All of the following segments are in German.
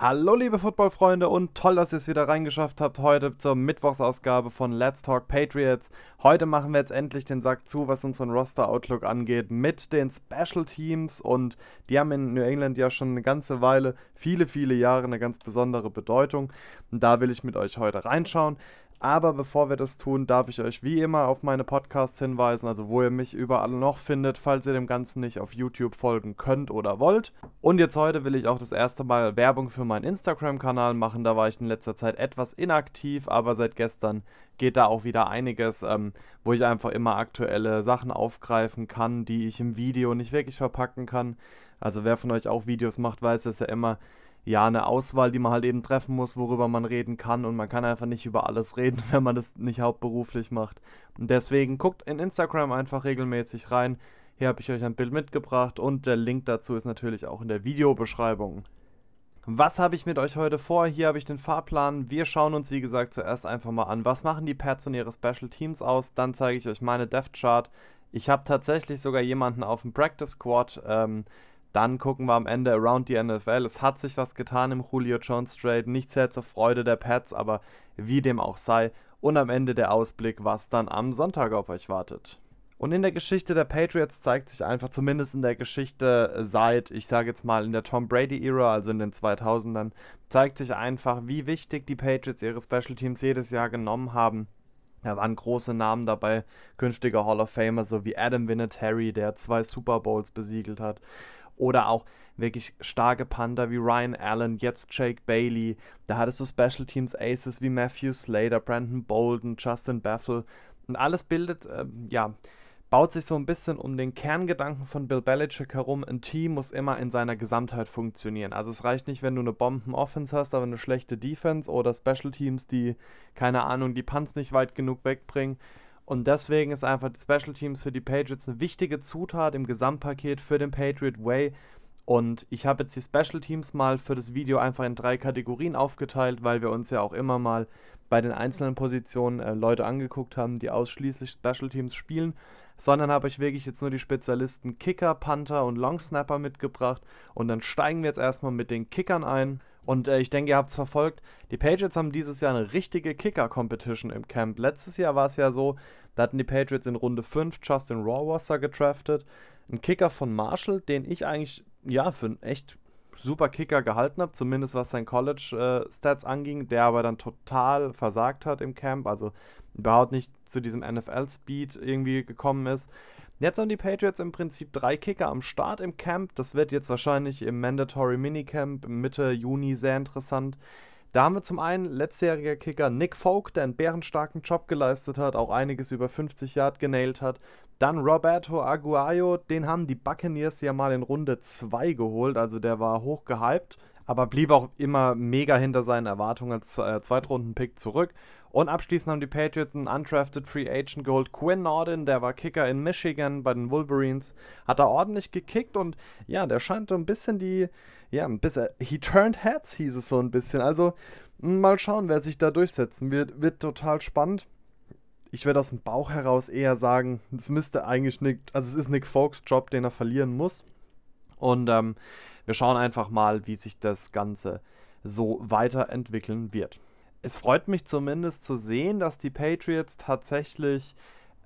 Hallo liebe Footballfreunde und toll, dass ihr es wieder reingeschafft habt heute zur Mittwochsausgabe von Let's Talk Patriots. Heute machen wir jetzt endlich den Sack zu, was unseren Roster Outlook angeht mit den Special Teams und die haben in New England ja schon eine ganze Weile, viele, viele Jahre eine ganz besondere Bedeutung und da will ich mit euch heute reinschauen. Aber bevor wir das tun, darf ich euch wie immer auf meine Podcasts hinweisen, also wo ihr mich überall noch findet, falls ihr dem Ganzen nicht auf YouTube folgen könnt oder wollt. Und jetzt heute will ich auch das erste Mal Werbung für meinen Instagram-Kanal machen. Da war ich in letzter Zeit etwas inaktiv, aber seit gestern geht da auch wieder einiges, ähm, wo ich einfach immer aktuelle Sachen aufgreifen kann, die ich im Video nicht wirklich verpacken kann. Also wer von euch auch Videos macht, weiß es ja immer ja, eine Auswahl, die man halt eben treffen muss, worüber man reden kann. Und man kann einfach nicht über alles reden, wenn man das nicht hauptberuflich macht. Und deswegen guckt in Instagram einfach regelmäßig rein. Hier habe ich euch ein Bild mitgebracht und der Link dazu ist natürlich auch in der Videobeschreibung. Was habe ich mit euch heute vor? Hier habe ich den Fahrplan. Wir schauen uns, wie gesagt, zuerst einfach mal an, was machen die Pets und ihre Special Teams aus. Dann zeige ich euch meine Death Chart. Ich habe tatsächlich sogar jemanden auf dem Practice Squad. Ähm, dann gucken wir am Ende Around the NFL. Es hat sich was getan im Julio Jones Trade. Nicht sehr zur Freude der Pats, aber wie dem auch sei. Und am Ende der Ausblick, was dann am Sonntag auf euch wartet. Und in der Geschichte der Patriots zeigt sich einfach, zumindest in der Geschichte seit, ich sage jetzt mal, in der Tom Brady-Ära, also in den 2000ern, zeigt sich einfach, wie wichtig die Patriots ihre Special Teams jedes Jahr genommen haben. Da waren große Namen dabei, künftige Hall of Famer, so wie Adam Vinatieri, der zwei Super Bowls besiegelt hat. Oder auch wirklich starke Panther wie Ryan Allen, jetzt Jake Bailey. Da hattest du Special Teams Aces wie Matthew Slater, Brandon Bolden, Justin Baffle. Und alles bildet, äh, ja, baut sich so ein bisschen um den Kerngedanken von Bill Belichick herum. Ein Team muss immer in seiner Gesamtheit funktionieren. Also es reicht nicht, wenn du eine Bomben-Offense hast, aber eine schlechte Defense oder Special Teams, die, keine Ahnung, die Punts nicht weit genug wegbringen. Und deswegen ist einfach die Special Teams für die Patriots eine wichtige Zutat im Gesamtpaket für den Patriot Way. Und ich habe jetzt die Special Teams mal für das Video einfach in drei Kategorien aufgeteilt, weil wir uns ja auch immer mal bei den einzelnen Positionen äh, Leute angeguckt haben, die ausschließlich Special Teams spielen. Sondern habe ich wirklich jetzt nur die Spezialisten Kicker, Panther und Long Snapper mitgebracht. Und dann steigen wir jetzt erstmal mit den Kickern ein. Und äh, ich denke, ihr habt es verfolgt. Die Patriots haben dieses Jahr eine richtige Kicker-Competition im Camp. Letztes Jahr war es ja so, da hatten die Patriots in Runde 5 Justin Rawwasser getraftet. Ein Kicker von Marshall, den ich eigentlich ja für einen echt super Kicker gehalten habe, zumindest was sein College-Stats äh, anging, der aber dann total versagt hat im Camp, also überhaupt nicht zu diesem NFL-Speed irgendwie gekommen ist. Jetzt haben die Patriots im Prinzip drei Kicker am Start im Camp. Das wird jetzt wahrscheinlich im Mandatory Minicamp Mitte Juni sehr interessant. Da haben wir zum einen letztjähriger Kicker Nick Folk, der einen bärenstarken Job geleistet hat, auch einiges über 50 Yard genailt hat. Dann Roberto Aguayo, den haben die Buccaneers ja mal in Runde 2 geholt, also der war hoch gehypt, aber blieb auch immer mega hinter seinen Erwartungen als äh, Zweitrunden-Pick zurück. Und abschließend haben die Patriots einen undrafted Free Agent geholt. Quinn Nordin, der war Kicker in Michigan bei den Wolverines, hat da ordentlich gekickt und ja, der scheint so ein bisschen die, ja, ein bisschen, he turned heads hieß es so ein bisschen. Also mal schauen, wer sich da durchsetzen wird. Wird total spannend. Ich werde aus dem Bauch heraus eher sagen, es müsste eigentlich Nick, also es ist Nick Folks Job, den er verlieren muss. Und ähm, wir schauen einfach mal, wie sich das Ganze so weiterentwickeln wird. Es freut mich zumindest zu sehen, dass die Patriots tatsächlich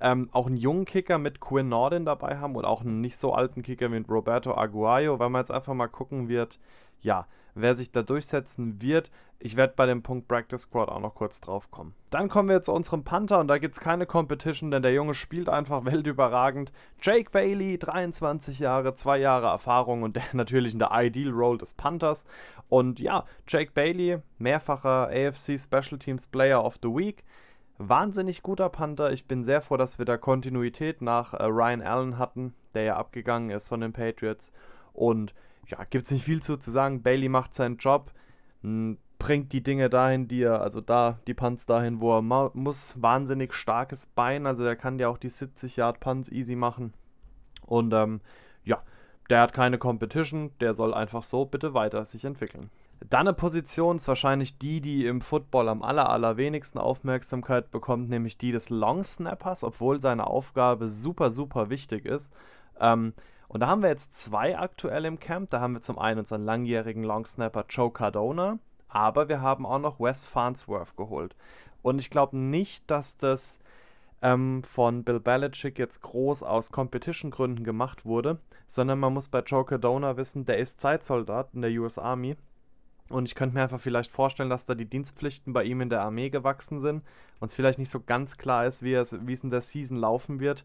ähm, auch einen jungen Kicker mit Quinn Nordin dabei haben und auch einen nicht so alten Kicker mit Roberto Aguayo, weil man jetzt einfach mal gucken wird, ja, wer sich da durchsetzen wird. Ich werde bei dem Punkt Practice Squad auch noch kurz drauf kommen. Dann kommen wir zu unserem Panther und da gibt es keine Competition, denn der Junge spielt einfach weltüberragend. Jake Bailey, 23 Jahre, 2 Jahre Erfahrung und der natürlich in der Ideal Role des Panthers. Und ja, Jake Bailey, mehrfacher AFC Special Teams Player of the Week. Wahnsinnig guter Panther. Ich bin sehr froh, dass wir da Kontinuität nach äh, Ryan Allen hatten, der ja abgegangen ist von den Patriots. Und ja, gibt es nicht viel zu, zu sagen. Bailey macht seinen Job, bringt die Dinge dahin, die er, also da, die Punts dahin, wo er muss. Wahnsinnig starkes Bein, also der kann ja auch die 70 Yard Punts easy machen. Und ähm, ja, der hat keine Competition, der soll einfach so bitte weiter sich entwickeln. Dann eine Position ist wahrscheinlich die, die im Football am aller, allerwenigsten Aufmerksamkeit bekommt, nämlich die des Long Snappers, obwohl seine Aufgabe super, super wichtig ist. Ähm, Und da haben wir jetzt zwei aktuell im Camp. Da haben wir zum einen unseren langjährigen Longsnapper Joe Cardona, aber wir haben auch noch Wes Farnsworth geholt. Und ich glaube nicht, dass das ähm, von Bill Belichick jetzt groß aus Competition-Gründen gemacht wurde, sondern man muss bei Joe Cardona wissen, der ist Zeitsoldat in der US Army. Und ich könnte mir einfach vielleicht vorstellen, dass da die Dienstpflichten bei ihm in der Armee gewachsen sind und es vielleicht nicht so ganz klar ist, wie es, wie es in der Season laufen wird.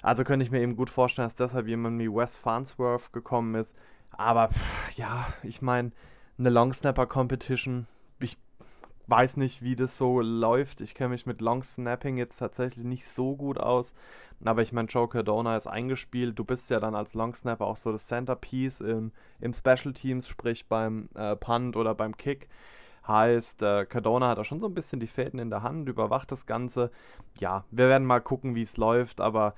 Also könnte ich mir eben gut vorstellen, dass deshalb jemand wie Wes Farnsworth gekommen ist. Aber pff, ja, ich meine, eine Long Snapper Competition, weiß nicht, wie das so läuft. Ich kenne mich mit Long Snapping jetzt tatsächlich nicht so gut aus. Aber ich meine, Joe Cardona ist eingespielt. Du bist ja dann als Long Snapper auch so das Centerpiece im, im Special Teams, sprich beim äh, Punt oder beim Kick. Heißt, äh, Cardona hat da schon so ein bisschen die Fäden in der Hand, überwacht das Ganze. Ja, wir werden mal gucken, wie es läuft, aber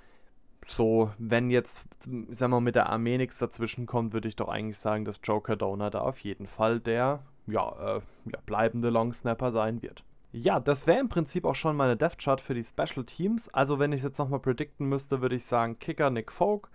so, wenn jetzt, sagen wir mal, mit der Armee nichts dazwischen kommt, würde ich doch eigentlich sagen, dass Joe Cardona da auf jeden Fall der ja, äh, ja, bleibende Longsnapper sein wird. Ja, das wäre im Prinzip auch schon meine Death Chart für die Special Teams. Also wenn ich jetzt nochmal predikten müsste, würde ich sagen Kicker Nick Folk,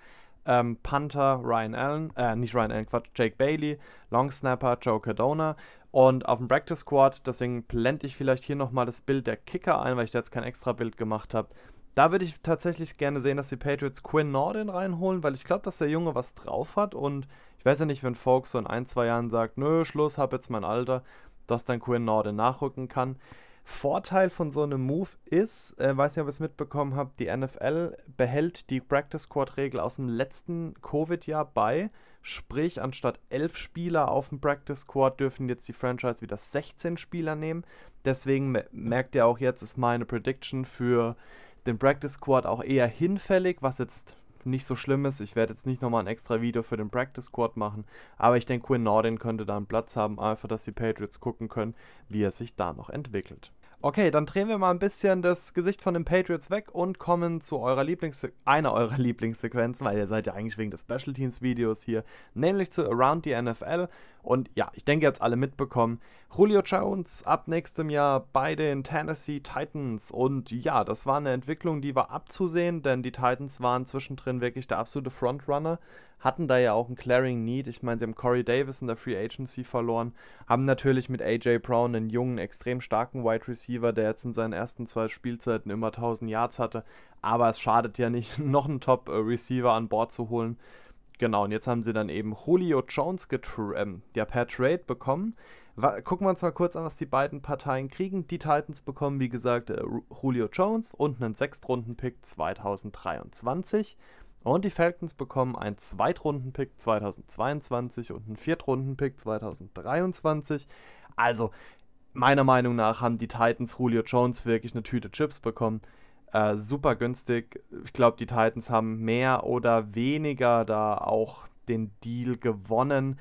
ähm, Panther Ryan Allen, äh, nicht Ryan Allen, Quatsch, Jake Bailey, Long Snapper Joe Cardona und auf dem Practice Squad, deswegen blende ich vielleicht hier nochmal das Bild der Kicker ein, weil ich da jetzt kein extra Bild gemacht habe. Da würde ich tatsächlich gerne sehen, dass die Patriots Quinn Nordin reinholen, weil ich glaube, dass der Junge was drauf hat und ich weiß ja nicht, wenn Folks so in ein, zwei Jahren sagt, nö, Schluss, hab jetzt mein Alter, dass dann Quinn Norden nachrücken kann. Vorteil von so einem Move ist, äh, weiß nicht, ob ihr es mitbekommen habt, die NFL behält die Practice Squad Regel aus dem letzten Covid-Jahr bei. Sprich, anstatt elf Spieler auf dem Practice Squad dürfen jetzt die Franchise wieder 16 Spieler nehmen. Deswegen merkt ihr auch jetzt, ist meine Prediction für den Practice Squad auch eher hinfällig, was jetzt nicht so schlimm ist. Ich werde jetzt nicht nochmal ein extra Video für den Practice Squad machen, aber ich denke, Quinn Nordin könnte da einen Platz haben, einfach, dass die Patriots gucken können, wie er sich da noch entwickelt. Okay, dann drehen wir mal ein bisschen das Gesicht von den Patriots weg und kommen zu eurer Lieblings einer eurer Lieblingssequenzen, weil ihr seid ja eigentlich wegen des Special Teams Videos hier, nämlich zu Around the NFL. Und ja, ich denke, habt alle mitbekommen, Julio Jones ab nächstem Jahr bei den Tennessee Titans. Und ja, das war eine Entwicklung, die war abzusehen, denn die Titans waren zwischendrin wirklich der absolute Frontrunner hatten da ja auch einen Claring Need. Ich meine, sie haben Corey Davis in der Free Agency verloren, haben natürlich mit AJ Brown einen jungen, extrem starken Wide Receiver, der jetzt in seinen ersten zwei Spielzeiten immer 1000 Yards hatte. Aber es schadet ja nicht, noch einen Top Receiver an Bord zu holen. Genau, und jetzt haben sie dann eben Julio Jones ähm, ja, per Trade bekommen. Gucken wir uns mal kurz an, was die beiden Parteien kriegen. Die Titans bekommen, wie gesagt, äh, Julio Jones und einen Sechstrunden-Pick 2023. Und die Falcons bekommen einen Zweitrunden-Pick 2022 und einen Viertrunden-Pick 2023. Also, meiner Meinung nach haben die Titans Julio Jones wirklich eine Tüte Chips bekommen. Äh, super günstig. Ich glaube, die Titans haben mehr oder weniger da auch den Deal gewonnen.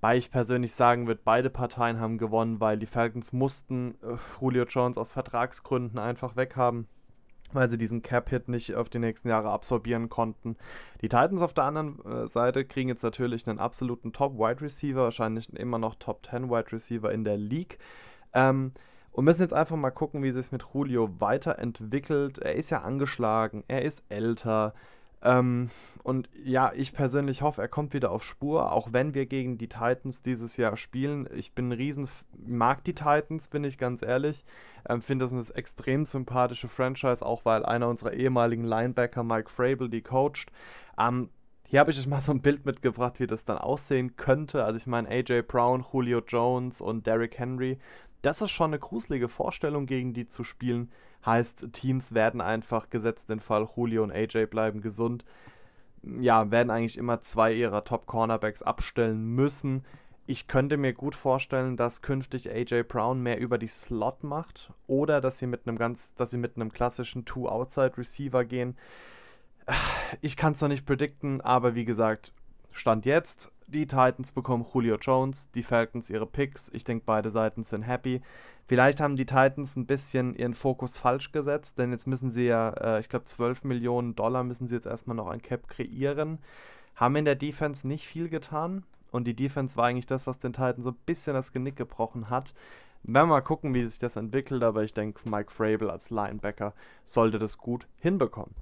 Weil ich persönlich sagen würde, beide Parteien haben gewonnen, weil die Falcons mussten äh, Julio Jones aus Vertragsgründen einfach weghaben weil sie diesen Cap-Hit nicht auf die nächsten Jahre absorbieren konnten. Die Titans auf der anderen äh, Seite kriegen jetzt natürlich einen absoluten Top-Wide Receiver, wahrscheinlich immer noch Top 10 Wide Receiver in der League. Ähm, und müssen jetzt einfach mal gucken, wie sich mit Julio weiterentwickelt. Er ist ja angeschlagen, er ist älter, ähm, und ja, ich persönlich hoffe, er kommt wieder auf Spur, auch wenn wir gegen die Titans dieses Jahr spielen. Ich bin ein riesen, mag die Titans, bin ich ganz ehrlich. Ähm, Finde das eine extrem sympathische Franchise, auch weil einer unserer ehemaligen Linebacker, Mike Frabel, die coacht. Ähm, hier habe ich euch mal so ein Bild mitgebracht, wie das dann aussehen könnte. Also ich meine, AJ Brown, Julio Jones und Derrick Henry. Das ist schon eine gruselige Vorstellung, gegen die zu spielen. Heißt, Teams werden einfach gesetzt den Fall, Julio und AJ bleiben gesund. Ja, werden eigentlich immer zwei ihrer Top-Cornerbacks abstellen müssen. Ich könnte mir gut vorstellen, dass künftig AJ Brown mehr über die Slot macht oder dass sie mit einem ganz, dass sie mit einem klassischen Two-Outside-Receiver gehen. Ich kann es noch nicht predikten, aber wie gesagt, Stand jetzt, die Titans bekommen Julio Jones, die Falcons ihre Picks. Ich denke, beide Seiten sind happy. Vielleicht haben die Titans ein bisschen ihren Fokus falsch gesetzt, denn jetzt müssen sie ja, äh, ich glaube, 12 Millionen Dollar müssen sie jetzt erstmal noch ein Cap kreieren. Haben in der Defense nicht viel getan und die Defense war eigentlich das, was den Titans so ein bisschen das Genick gebrochen hat. Werden wir mal gucken, wie sich das entwickelt, aber ich denke, Mike Frabel als Linebacker sollte das gut hinbekommen.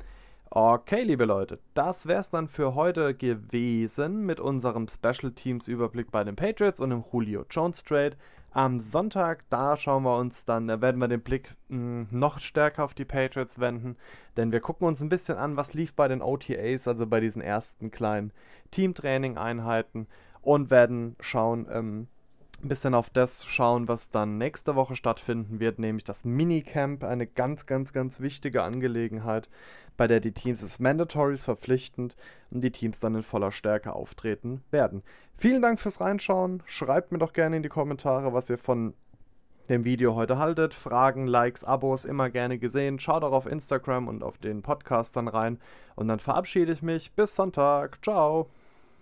Okay, liebe Leute, das wäre es dann für heute gewesen mit unserem Special Teams Überblick bei den Patriots und dem Julio Jones Trade. Am Sonntag, da schauen wir uns dann, da werden wir den Blick mh, hm, noch stärker auf die Patriots wenden, denn wir gucken uns ein bisschen an, was lief bei den OTAs, also bei diesen ersten kleinen Teamtraining-Einheiten und werden schauen, ähm, ein bisschen auf das schauen, was dann nächste Woche stattfinden wird, nämlich das Minicamp, eine ganz, ganz, ganz wichtige Angelegenheit, bei der die Teams es Mandatories verpflichtend und die Teams dann in voller Stärke auftreten werden. Vielen Dank fürs Reinschauen. Schreibt mir doch gerne in die Kommentare, was ihr von dem Video heute haltet. Fragen, Likes, Abos immer gerne gesehen. Schaut auch auf Instagram und auf den Podcast dann rein. Und dann verabschiede ich mich. Bis Sonntag. Ciao.